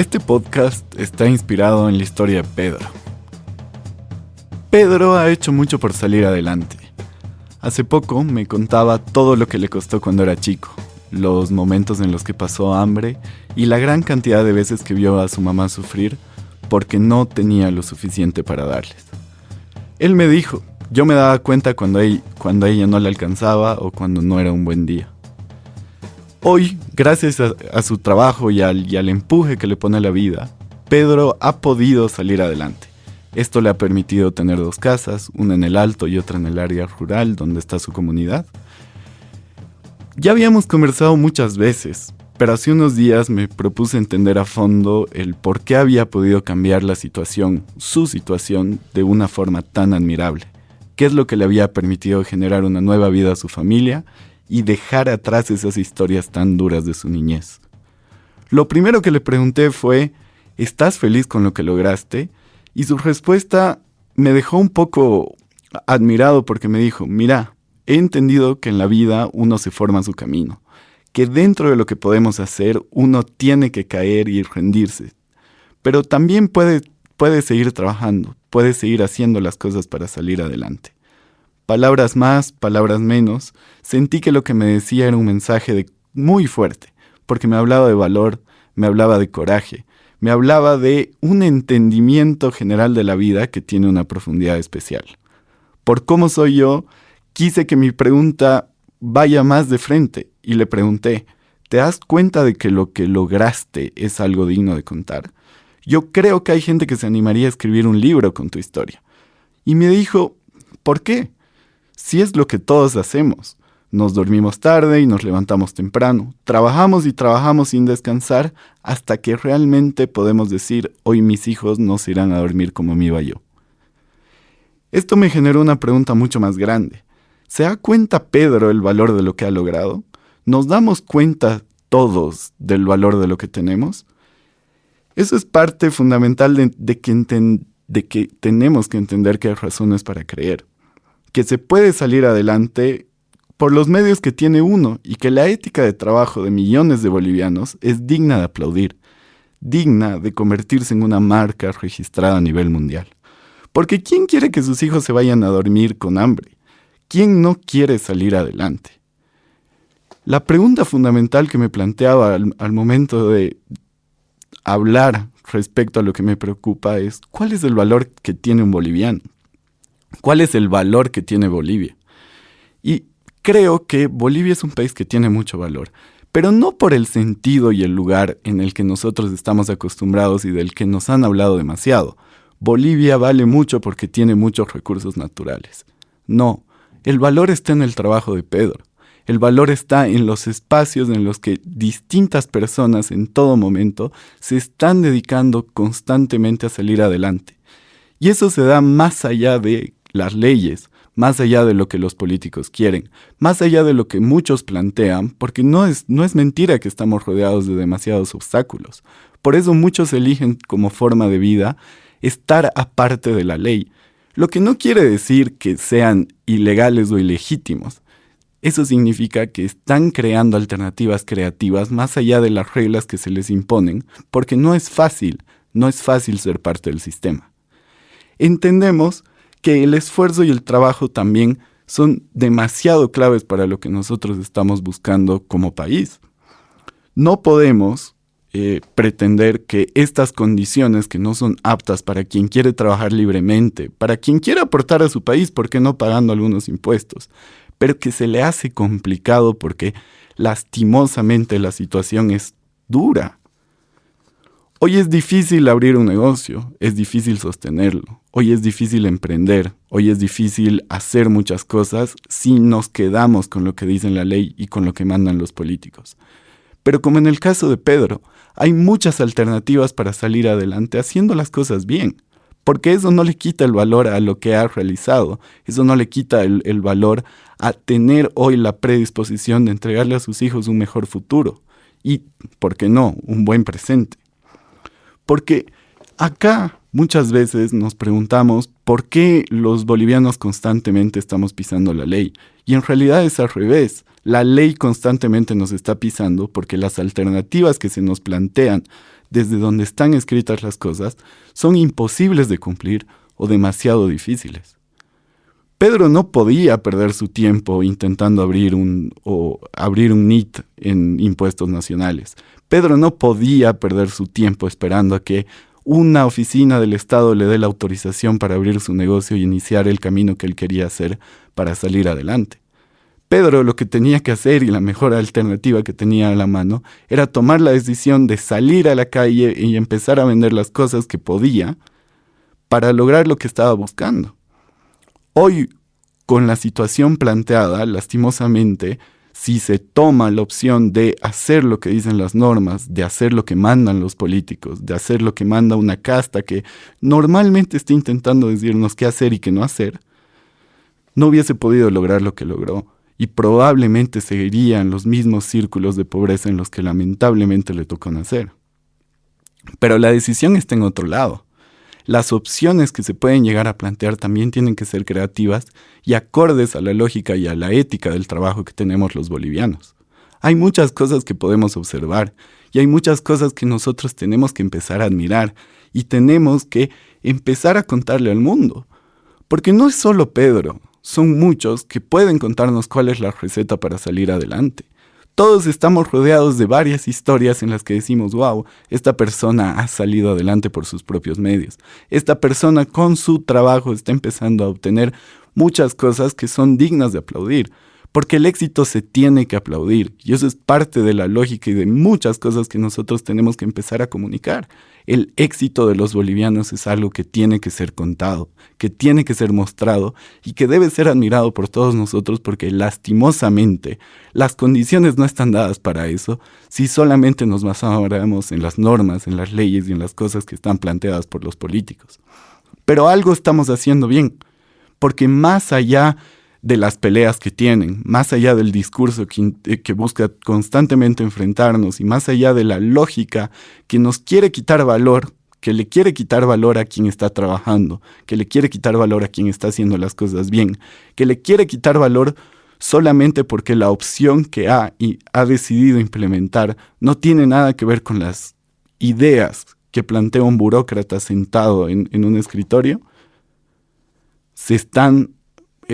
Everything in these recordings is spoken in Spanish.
Este podcast está inspirado en la historia de Pedro. Pedro ha hecho mucho por salir adelante. Hace poco me contaba todo lo que le costó cuando era chico, los momentos en los que pasó hambre y la gran cantidad de veces que vio a su mamá sufrir porque no tenía lo suficiente para darles. Él me dijo, yo me daba cuenta cuando, cuando ella no le alcanzaba o cuando no era un buen día. Hoy, gracias a, su trabajo y al, y al empuje que le pone a la vida, Pedro ha podido salir adelante. Esto le ha permitido tener dos casas, una en el alto y otra en el área rural donde está su comunidad. Ya habíamos conversado muchas veces, pero hace unos días me propuse entender a fondo el por qué había podido cambiar la situación, su situación, de una forma tan admirable. ¿Qué es lo que le había permitido generar una nueva vida a su familia y dejar atrás esas historias tan duras de su niñez. Lo primero que le pregunté fue, ¿estás feliz con lo que lograste? Y su respuesta me dejó un poco admirado porque me dijo, mira, he entendido que en la vida uno se forma su camino, que dentro de lo que podemos hacer uno tiene que caer y rendirse, pero también puede, puede seguir trabajando, puede seguir haciendo las cosas para salir adelante. Palabras más, palabras menos, sentí que lo que me decía era un mensaje muy fuerte, porque me hablaba de valor, me hablaba de coraje, me hablaba de un entendimiento general de la vida que tiene una profundidad especial. Por cómo soy yo, quise que mi pregunta vaya más de frente y le pregunté, ¿te das cuenta de que lo que lograste es algo digno de contar? Yo creo que hay gente que se animaría a escribir un libro con tu historia. Y me dijo, ¿por qué? Si es lo que todos hacemos. Nos dormimos tarde y nos levantamos temprano. Trabajamos y trabajamos sin descansar hasta que realmente podemos decir, hoy mis hijos no se irán a dormir como me iba yo. Esto me generó una pregunta mucho más grande. ¿Se da cuenta Pedro el valor de lo que ha logrado? ¿Nos damos cuenta todos del valor de lo que tenemos? Eso es parte fundamental de, que, de que tenemos que entender que hay razones para creer que se puede salir adelante por los medios que tiene uno y que la ética de trabajo de millones de bolivianos es digna de aplaudir, digna de convertirse en una marca registrada a nivel mundial. Porque ¿quién quiere que sus hijos se vayan a dormir con hambre? ¿Quién no quiere salir adelante? La pregunta fundamental que me planteaba al, momento de hablar respecto a lo que me preocupa es ¿cuál es el valor que tiene un boliviano? Cuál es el valor que tiene Bolivia. Y creo que Bolivia es un país que tiene mucho valor, pero no por el sentido y el lugar en el que nosotros estamos acostumbrados y del que nos han hablado demasiado. Bolivia vale mucho porque tiene muchos recursos naturales. No, el valor está en el trabajo de Pedro. El valor está en los espacios en los que distintas personas en todo momento se están dedicando constantemente a salir adelante. Y eso se da más allá de las leyes, más allá de lo que los políticos quieren, más allá de lo que muchos plantean, porque no es, no es mentira que estamos rodeados de demasiados obstáculos. Por eso muchos eligen como forma de vida estar aparte de la ley, lo que no quiere decir que sean ilegales o ilegítimos. Eso significa que están creando alternativas creativas más allá de las reglas que se les imponen, porque no es fácil, no es fácil ser parte del sistema. Entendemos que el esfuerzo y el trabajo también son demasiado claves para lo que nosotros estamos buscando como país. No podemos eh, pretender que estas condiciones que no son aptas para quien quiere trabajar libremente, para quien quiere aportar a su país, ¿por qué no pagando algunos impuestos? Pero que se le hace complicado porque lastimosamente la situación es dura. Hoy es difícil abrir un negocio, es difícil sostenerlo, hoy es difícil emprender, hoy es difícil hacer muchas cosas si nos quedamos con lo que dicen la ley y con lo que mandan los políticos. Pero como en el caso de Pedro, hay muchas alternativas para salir adelante haciendo las cosas bien, porque eso no le quita el valor a lo que ha realizado, eso no le quita el, el valor a tener hoy la predisposición de entregarle a sus hijos un mejor futuro y, ¿por qué no?, un buen presente. Porque acá muchas veces nos preguntamos por qué los bolivianos constantemente estamos pisando la ley. Y en realidad es al revés. La ley constantemente nos está pisando porque las alternativas que se nos plantean desde donde están escritas las cosas, son imposibles de cumplir o demasiado difíciles. Pedro no podía perder su tiempo intentando abrir un, o abrir un NIT en impuestos nacionales. Pedro no podía perder su tiempo esperando a que una oficina del Estado le dé la autorización para abrir su negocio y iniciar el camino que él quería hacer para salir adelante. Pedro lo que tenía que hacer y la mejor alternativa que tenía a la mano era tomar la decisión de salir a la calle y empezar a vender las cosas que podía para lograr lo que estaba buscando. Hoy, con la situación planteada, lastimosamente, si se toma la opción de hacer lo que dicen las normas, de hacer lo que mandan los políticos, de hacer lo que manda una casta que normalmente está intentando decirnos qué hacer y qué no hacer, no hubiese podido lograr lo que logró y probablemente seguirían los mismos círculos de pobreza en los que lamentablemente le tocó nacer. Pero la decisión está en otro lado las opciones que se pueden llegar a plantear también tienen que ser creativas y acordes a la lógica y a la ética del trabajo que tenemos los bolivianos. Hay muchas cosas que podemos observar y hay muchas cosas que nosotros tenemos que empezar a admirar y tenemos que empezar a contarle al mundo. Porque no es solo Pedro, son muchos que pueden contarnos cuál es la receta para salir adelante. Todos estamos rodeados de varias historias en las que decimos, wow, esta persona ha salido adelante por sus propios medios. Esta persona con su trabajo está empezando a obtener muchas cosas que son dignas de aplaudir. Porque el éxito se tiene que aplaudir y eso es parte de la lógica y de muchas cosas que nosotros tenemos que empezar a comunicar. El éxito de los bolivianos es algo que tiene que ser contado, que tiene que ser mostrado y que debe ser admirado por todos nosotros porque lastimosamente las condiciones no están dadas para eso si solamente nos basamos en las normas, en las leyes y en las cosas que están planteadas por los políticos. Pero algo estamos haciendo bien, porque más allá de las peleas que tienen, más allá del discurso eh, que, busca constantemente enfrentarnos y más allá de la lógica que nos quiere quitar valor, que le quiere quitar valor a quien está trabajando, que le quiere quitar valor a quien está haciendo las cosas bien, que le quiere quitar valor solamente porque la opción que ha y ha decidido implementar no tiene nada que ver con las ideas que plantea un burócrata sentado en, en un escritorio, se están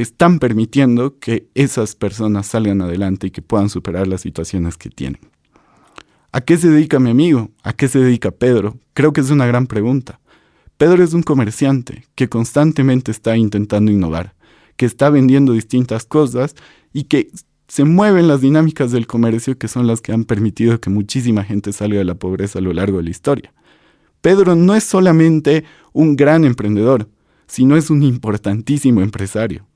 están permitiendo que esas personas salgan adelante y que puedan superar las situaciones que tienen. ¿A qué se dedica mi amigo? ¿A qué se dedica Pedro? Creo que es una gran pregunta. Pedro es un comerciante que constantemente está intentando innovar, que está vendiendo distintas cosas y que se mueven las dinámicas del comercio que son las que han permitido que muchísima gente salga de la pobreza a lo largo de la historia. Pedro no es solamente un gran emprendedor, sino es un importantísimo empresario.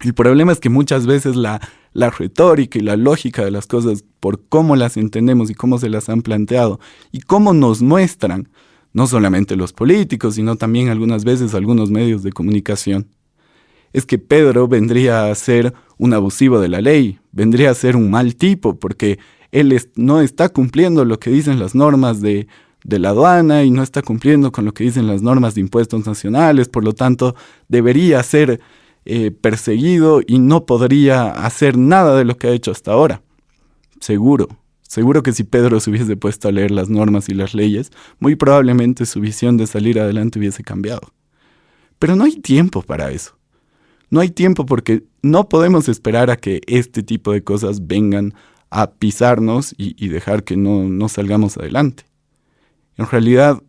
El problema es que muchas veces la, la retórica y la lógica de las cosas, por cómo las entendemos y cómo se las han planteado y cómo nos muestran, no solamente los políticos, sino también algunas veces algunos medios de comunicación, es que Pedro vendría a ser un abusivo de la ley, vendría a ser un mal tipo, porque él no está cumpliendo lo que dicen las normas de, de la aduana y no está cumpliendo con lo que dicen las normas de impuestos nacionales, por lo tanto debería ser eh, perseguido y no podría hacer nada de lo que ha hecho hasta ahora. Seguro, seguro que si Pedro se hubiese puesto a leer las normas y las leyes, muy probablemente su visión de salir adelante hubiese cambiado. Pero no hay tiempo para eso. No hay tiempo porque no podemos esperar a que este tipo de cosas vengan a pisarnos y, dejar que no, no salgamos adelante. En realidad,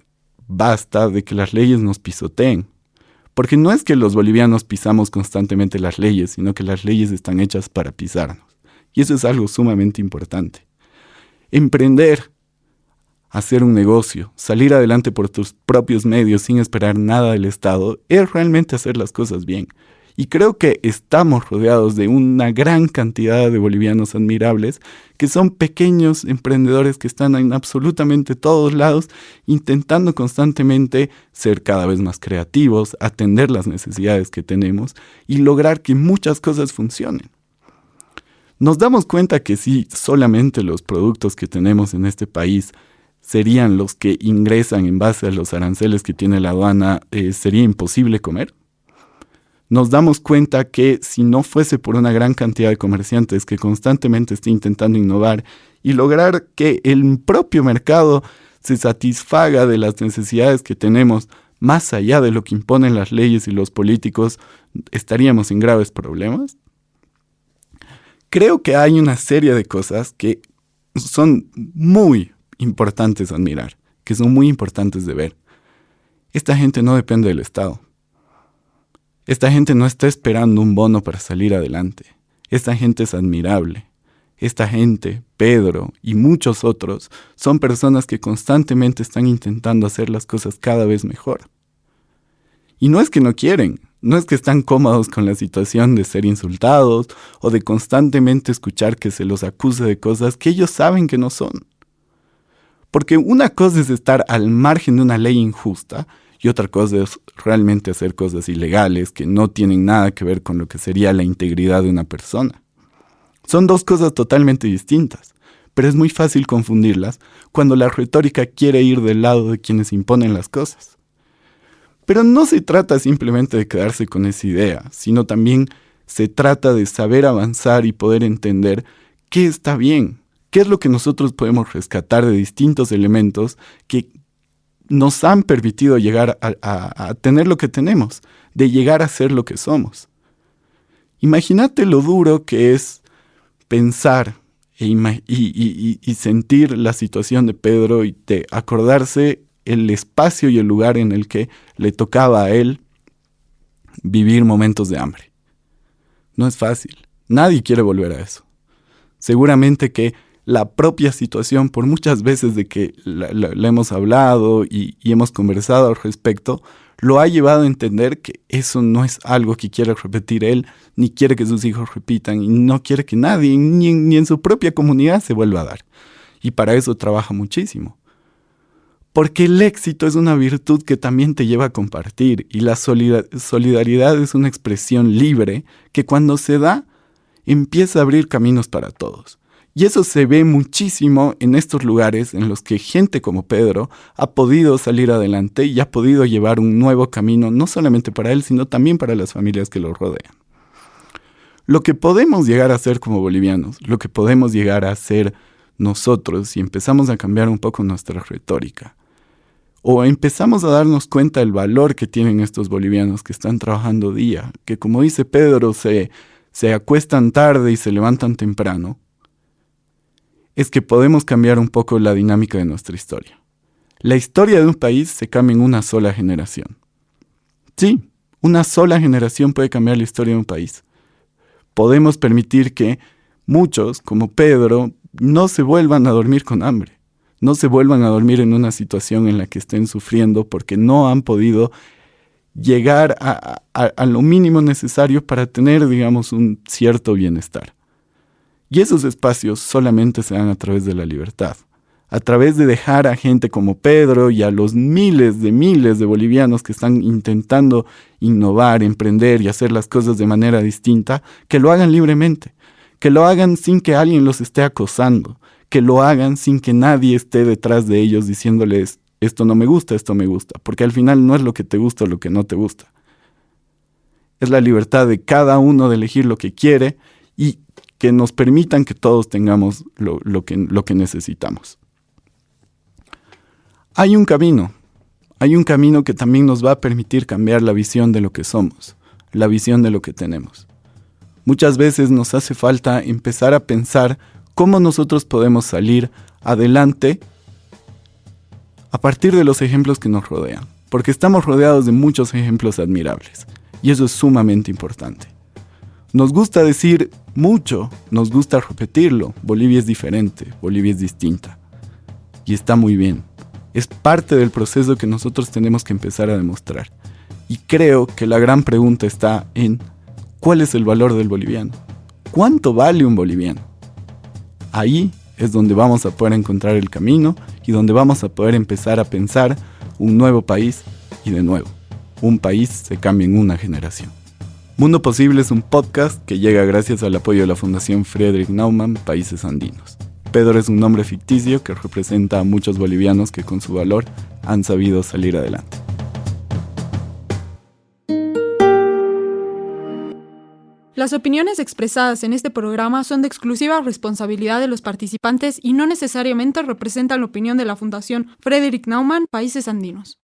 basta de que las leyes nos pisoteen porque no es que los bolivianos pisamos constantemente las leyes, sino que las leyes están hechas para pisarnos. Y eso es algo sumamente importante. Emprender, hacer un negocio, salir adelante por tus propios medios sin esperar nada del Estado, es realmente hacer las cosas bien. Y creo que estamos rodeados de una gran cantidad de bolivianos admirables que son pequeños emprendedores que están en absolutamente todos lados intentando constantemente ser cada vez más creativos, atender las necesidades que tenemos y lograr que muchas cosas funcionen. Nos damos cuenta que si solamente los productos que tenemos en este país serían los que ingresan en base a los aranceles que tiene la aduana, eh, sería imposible comer nos damos cuenta que si no fuese por una gran cantidad de comerciantes que constantemente estén intentando innovar y lograr que el propio mercado se satisfaga de las necesidades que tenemos más allá de lo que imponen las leyes y los políticos, estaríamos en graves problemas? Creo que hay una serie de cosas que son muy importantes admirar, que son muy importantes de ver. Esta gente no depende del Estado. Esta gente no está esperando un bono para salir adelante. Esta gente es admirable. Esta gente, Pedro y muchos otros, son personas que constantemente están intentando hacer las cosas cada vez mejor. Y no es que no quieren, no es que están cómodos con la situación de ser insultados o de constantemente escuchar que se los acuse de cosas que ellos saben que no son. Porque una cosa es estar al margen de una ley injusta y otra cosa es realmente hacer cosas ilegales que no tienen nada que ver con lo que sería la integridad de una persona. Son dos cosas totalmente distintas, pero es muy fácil confundirlas cuando la retórica quiere ir del lado de quienes imponen las cosas. Pero no se trata simplemente de quedarse con esa idea, sino también se trata de saber avanzar y poder entender qué está bien, qué es lo que nosotros podemos rescatar de distintos elementos que nos han permitido llegar a, tener lo que tenemos, de llegar a ser lo que somos. Imagínate lo duro que es pensar e y, sentir la situación de Pedro y de acordarse el espacio y el lugar en el que le tocaba a él vivir momentos de hambre. No es fácil. Nadie quiere volver a eso. Seguramente que la propia situación, por muchas veces de que la, hemos hablado y, hemos conversado al respecto, lo ha llevado a entender que eso no es algo que quiere repetir él, ni quiere que sus hijos repitan, y no quiere que nadie, ni en su propia comunidad, se vuelva a dar. Y para eso trabaja muchísimo. Porque el éxito es una virtud que también te lleva a compartir y la solidaridad es una expresión libre que cuando se da empieza a abrir caminos para todos. Y eso se ve muchísimo en estos lugares en los que gente como Pedro ha podido salir adelante y ha podido llevar un nuevo camino, no solamente para él, sino también para las familias que lo rodean. Lo que podemos llegar a ser como bolivianos, lo que podemos llegar a ser nosotros si empezamos a cambiar un poco nuestra retórica, o empezamos a darnos cuenta del valor que tienen estos bolivianos que están trabajando día, que como dice Pedro, se, se acuestan tarde y se levantan temprano, es que podemos cambiar un poco la dinámica de nuestra historia. La historia de un país se cambia en una sola generación. Sí, una sola generación puede cambiar la historia de un país. Podemos permitir que muchos, como Pedro, no se vuelvan a dormir con hambre, no se vuelvan a dormir en una situación en la que estén sufriendo porque no han podido llegar a, a lo mínimo necesario para tener, digamos, un cierto bienestar. Y esos espacios solamente se dan a través de la libertad, a través de dejar a gente como Pedro y a los miles de miles de bolivianos que están intentando innovar, emprender y hacer las cosas de manera distinta, que lo hagan libremente, que lo hagan sin que alguien los esté acosando, que lo hagan sin que nadie esté detrás de ellos diciéndoles esto no me gusta, esto me gusta, porque al final no es lo que te gusta o lo que no te gusta. Es la libertad de cada uno de elegir lo que quiere y que nos permitan que todos tengamos lo, que, necesitamos. Hay un camino, hay un camino que también nos va a permitir cambiar la visión de lo que somos, la visión de lo que tenemos. Muchas veces nos hace falta empezar a pensar cómo nosotros podemos salir adelante a partir de los ejemplos que nos rodean, porque estamos rodeados de muchos ejemplos admirables, y eso es sumamente importante. Nos gusta decir mucho, nos gusta repetirlo. Bolivia es diferente, Bolivia es distinta. Y está muy bien. Es parte del proceso que nosotros tenemos que empezar a demostrar. Y creo que la gran pregunta está en ¿cuál es el valor del boliviano? ¿Cuánto vale un boliviano? Ahí es donde vamos a poder encontrar el camino y donde vamos a poder empezar a pensar un nuevo país y de nuevo, un país se cambia en una generación. Mundo Posible es un podcast que llega gracias al apoyo de la Fundación Friedrich Naumann Países Andinos. Pedro es un nombre ficticio que representa a muchos bolivianos que con su valor han sabido salir adelante. Las opiniones expresadas en este programa son de exclusiva responsabilidad de los participantes y no necesariamente representan la opinión de la Fundación Frederick Naumann Países Andinos.